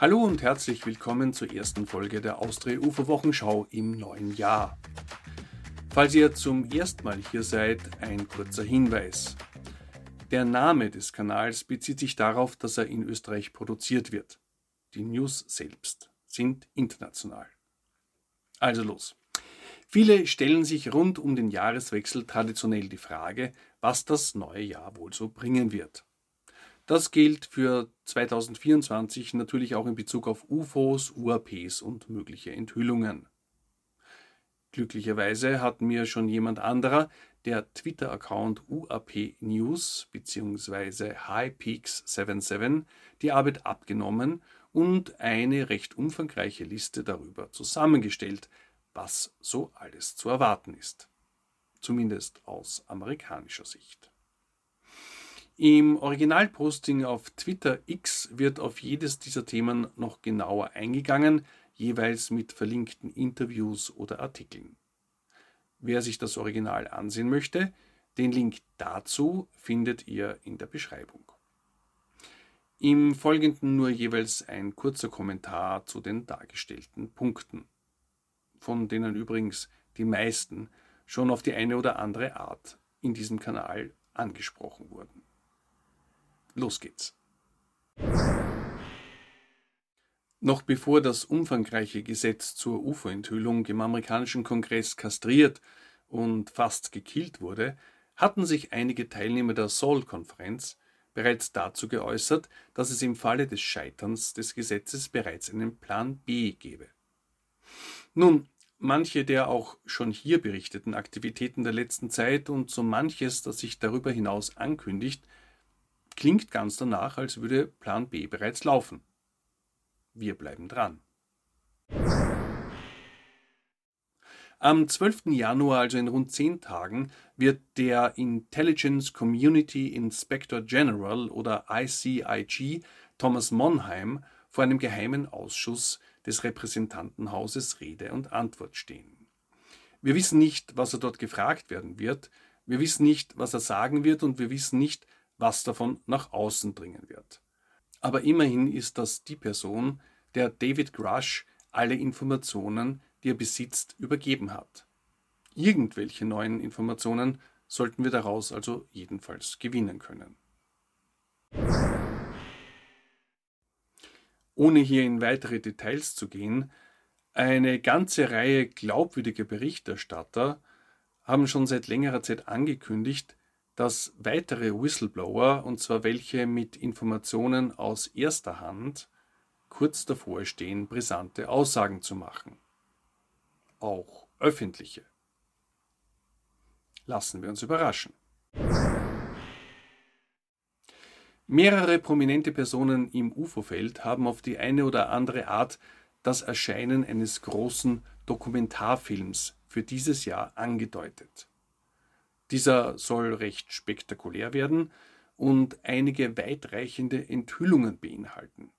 Hallo und herzlich willkommen zur ersten Folge der Austria UFO Wochenschau im neuen Jahr. Falls ihr zum ersten Mal hier seid, ein kurzer Hinweis. Der Name des Kanals bezieht sich darauf, dass er in Österreich produziert wird. Die News selbst sind international. Also los. Viele stellen sich rund um den Jahreswechsel traditionell die Frage, was das neue Jahr wohl so bringen wird. Das gilt für 2024 natürlich auch in Bezug auf UFOs, UAPs und mögliche Enthüllungen. Glücklicherweise hat mir schon jemand anderer, der Twitter-Account UAP News bzw. HighPeaks77, die Arbeit abgenommen und eine recht umfangreiche Liste darüber zusammengestellt, was so alles zu erwarten ist. Zumindest aus amerikanischer Sicht. Im Originalposting auf Twitter X wird auf jedes dieser Themen noch genauer eingegangen, jeweils mit verlinkten Interviews oder Artikeln. Wer sich das Original ansehen möchte, den Link dazu findet ihr in der Beschreibung. Im Folgenden nur jeweils ein kurzer Kommentar zu den dargestellten Punkten, von denen übrigens die meisten schon auf die eine oder andere Art in diesem Kanal angesprochen wurden. Los geht's. Noch bevor das umfangreiche Gesetz zur UFO-Enthüllung im amerikanischen Kongress kastriert und fast gekillt wurde, hatten sich einige Teilnehmer der Seoul-Konferenz bereits dazu geäußert, dass es im Falle des Scheiterns des Gesetzes bereits einen Plan B gebe. Nun, manche der auch schon hier berichteten Aktivitäten der letzten Zeit und so manches, das sich darüber hinaus ankündigt, Klingt ganz danach, als würde Plan B bereits laufen. Wir bleiben dran. Am 12. Januar, also in rund zehn Tagen, wird der Intelligence Community Inspector General oder ICIG Thomas Monheim vor einem geheimen Ausschuss des Repräsentantenhauses Rede und Antwort stehen. Wir wissen nicht, was er dort gefragt werden wird, wir wissen nicht, was er sagen wird und wir wissen nicht, was davon nach außen dringen wird. Aber immerhin ist das die Person, der David Grush alle Informationen, die er besitzt, übergeben hat. Irgendwelche neuen Informationen sollten wir daraus also jedenfalls gewinnen können. Ohne hier in weitere Details zu gehen, eine ganze Reihe glaubwürdiger Berichterstatter haben schon seit längerer Zeit angekündigt, dass weitere Whistleblower, und zwar welche mit Informationen aus erster Hand, kurz davor stehen, brisante Aussagen zu machen. Auch öffentliche. Lassen wir uns überraschen. Mehrere prominente Personen im UFO-Feld haben auf die eine oder andere Art das Erscheinen eines großen Dokumentarfilms für dieses Jahr angedeutet. Dieser soll recht spektakulär werden und einige weitreichende Enthüllungen beinhalten.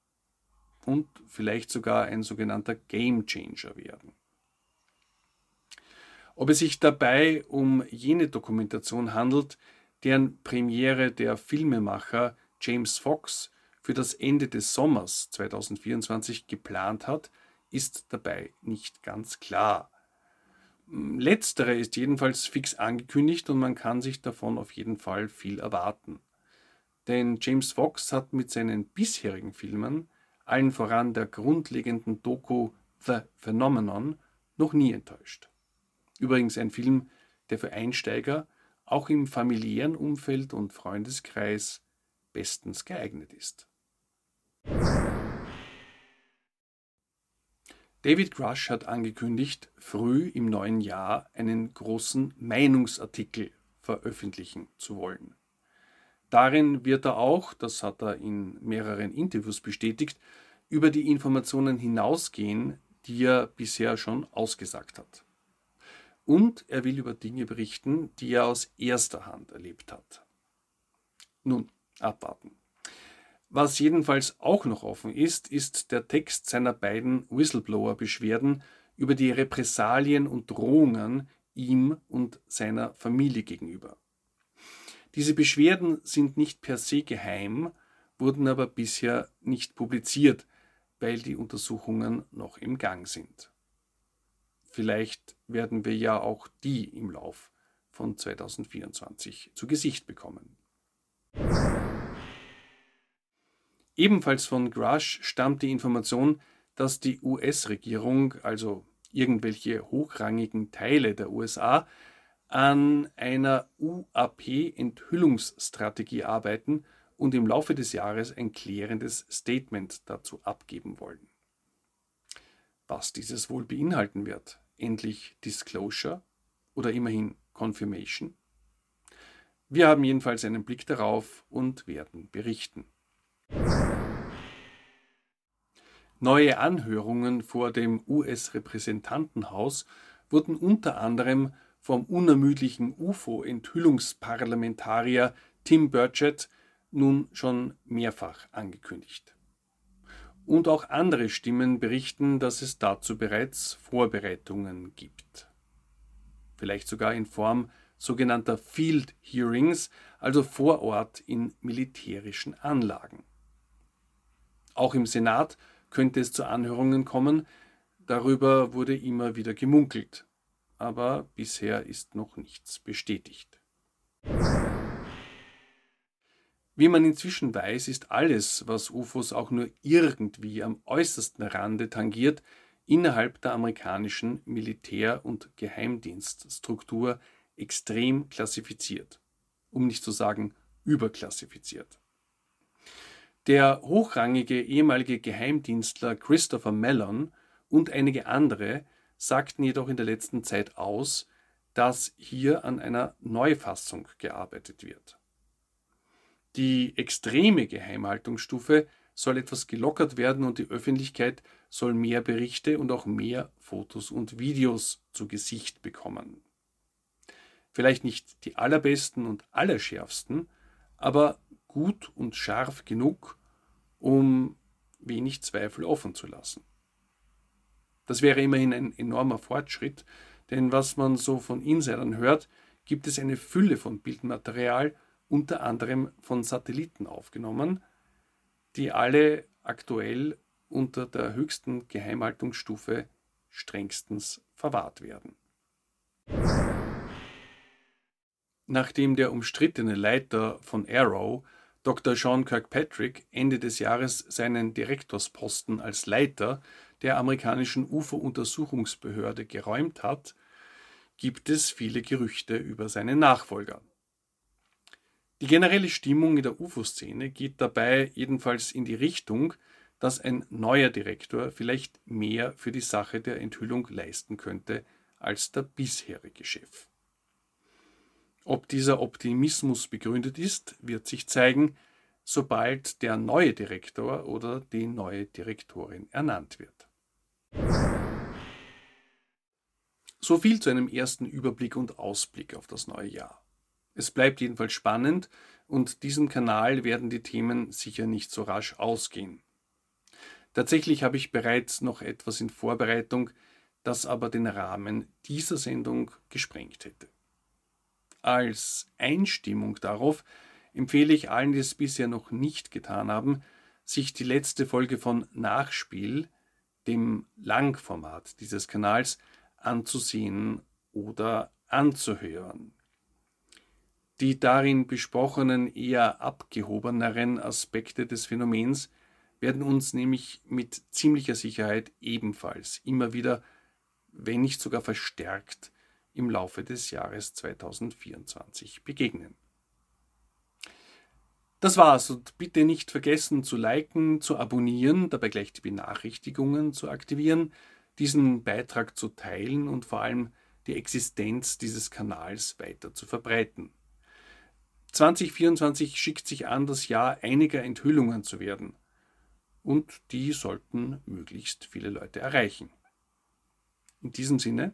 Und vielleicht sogar ein sogenannter Game Changer werden. Ob es sich dabei um jene Dokumentation handelt, deren Premiere der Filmemacher James Fox für das Ende des Sommers 2024 geplant hat, ist dabei nicht ganz klar. Letztere ist jedenfalls fix angekündigt und man kann sich davon auf jeden Fall viel erwarten. Denn James Fox hat mit seinen bisherigen Filmen, allen voran der grundlegenden Doku The Phenomenon, noch nie enttäuscht. Übrigens ein Film, der für Einsteiger auch im familiären Umfeld und Freundeskreis bestens geeignet ist. David Grush hat angekündigt, früh im neuen Jahr einen großen Meinungsartikel veröffentlichen zu wollen. Darin wird er auch, das hat er in mehreren Interviews bestätigt, über die Informationen hinausgehen, die er bisher schon ausgesagt hat. Und er will über Dinge berichten, die er aus erster Hand erlebt hat. Nun, abwarten. Was jedenfalls auch noch offen ist, ist der Text seiner beiden Whistleblower-Beschwerden über die Repressalien und Drohungen ihm und seiner Familie gegenüber. Diese Beschwerden sind nicht per se geheim, wurden aber bisher nicht publiziert, weil die Untersuchungen noch im Gang sind. Vielleicht werden wir ja auch die im Lauf von 2024 zu Gesicht bekommen. Ebenfalls von Grush stammt die Information, dass die US-Regierung, also irgendwelche hochrangigen Teile der USA, an einer UAP-Enthüllungsstrategie arbeiten und im Laufe des Jahres ein klärendes Statement dazu abgeben wollen. Was dieses wohl beinhalten wird, endlich Disclosure oder immerhin Confirmation? Wir haben jedenfalls einen Blick darauf und werden berichten. Neue Anhörungen vor dem US-Repräsentantenhaus wurden unter anderem vom unermüdlichen UFO-Enthüllungsparlamentarier Tim Burchett nun schon mehrfach angekündigt. Und auch andere Stimmen berichten, dass es dazu bereits Vorbereitungen gibt. Vielleicht sogar in Form sogenannter Field Hearings, also vor Ort in militärischen Anlagen. Auch im Senat könnte es zu Anhörungen kommen, darüber wurde immer wieder gemunkelt, aber bisher ist noch nichts bestätigt. Wie man inzwischen weiß, ist alles, was UFOs auch nur irgendwie am äußersten Rande tangiert, innerhalb der amerikanischen Militär- und Geheimdienststruktur extrem klassifiziert, um nicht zu sagen überklassifiziert. Der hochrangige ehemalige Geheimdienstler Christopher Mellon und einige andere sagten jedoch in der letzten Zeit aus, dass hier an einer Neufassung gearbeitet wird. Die extreme Geheimhaltungsstufe soll etwas gelockert werden und die Öffentlichkeit soll mehr Berichte und auch mehr Fotos und Videos zu Gesicht bekommen. Vielleicht nicht die allerbesten und allerschärfsten, aber gut und scharf genug, um wenig Zweifel offen zu lassen. Das wäre immerhin ein enormer Fortschritt, denn was man so von Insidern hört, gibt es eine Fülle von Bildmaterial unter anderem von Satelliten aufgenommen, die alle aktuell unter der höchsten Geheimhaltungsstufe strengstens verwahrt werden. Nachdem der umstrittene Leiter von Arrow, Dr. Sean Kirkpatrick, Ende des Jahres seinen Direktorsposten als Leiter der amerikanischen UFO-Untersuchungsbehörde geräumt hat, gibt es viele Gerüchte über seinen Nachfolger. Die generelle Stimmung in der UFO-Szene geht dabei jedenfalls in die Richtung, dass ein neuer Direktor vielleicht mehr für die Sache der Enthüllung leisten könnte als der bisherige Chef. Ob dieser Optimismus begründet ist, wird sich zeigen, sobald der neue Direktor oder die neue Direktorin ernannt wird. So viel zu einem ersten Überblick und Ausblick auf das neue Jahr. Es bleibt jedenfalls spannend und diesem Kanal werden die Themen sicher nicht so rasch ausgehen. Tatsächlich habe ich bereits noch etwas in Vorbereitung, das aber den Rahmen dieser Sendung gesprengt hätte. Als Einstimmung darauf empfehle ich allen, die es bisher noch nicht getan haben, sich die letzte Folge von Nachspiel, dem Langformat dieses Kanals, anzusehen oder anzuhören. Die darin besprochenen eher abgehobeneren Aspekte des Phänomens werden uns nämlich mit ziemlicher Sicherheit ebenfalls immer wieder, wenn nicht sogar verstärkt, im Laufe des Jahres 2024 begegnen. Das war's und bitte nicht vergessen zu liken, zu abonnieren, dabei gleich die Benachrichtigungen zu aktivieren, diesen Beitrag zu teilen und vor allem die Existenz dieses Kanals weiter zu verbreiten. 2024 schickt sich an, das Jahr einiger Enthüllungen zu werden. Und die sollten möglichst viele Leute erreichen. In diesem Sinne,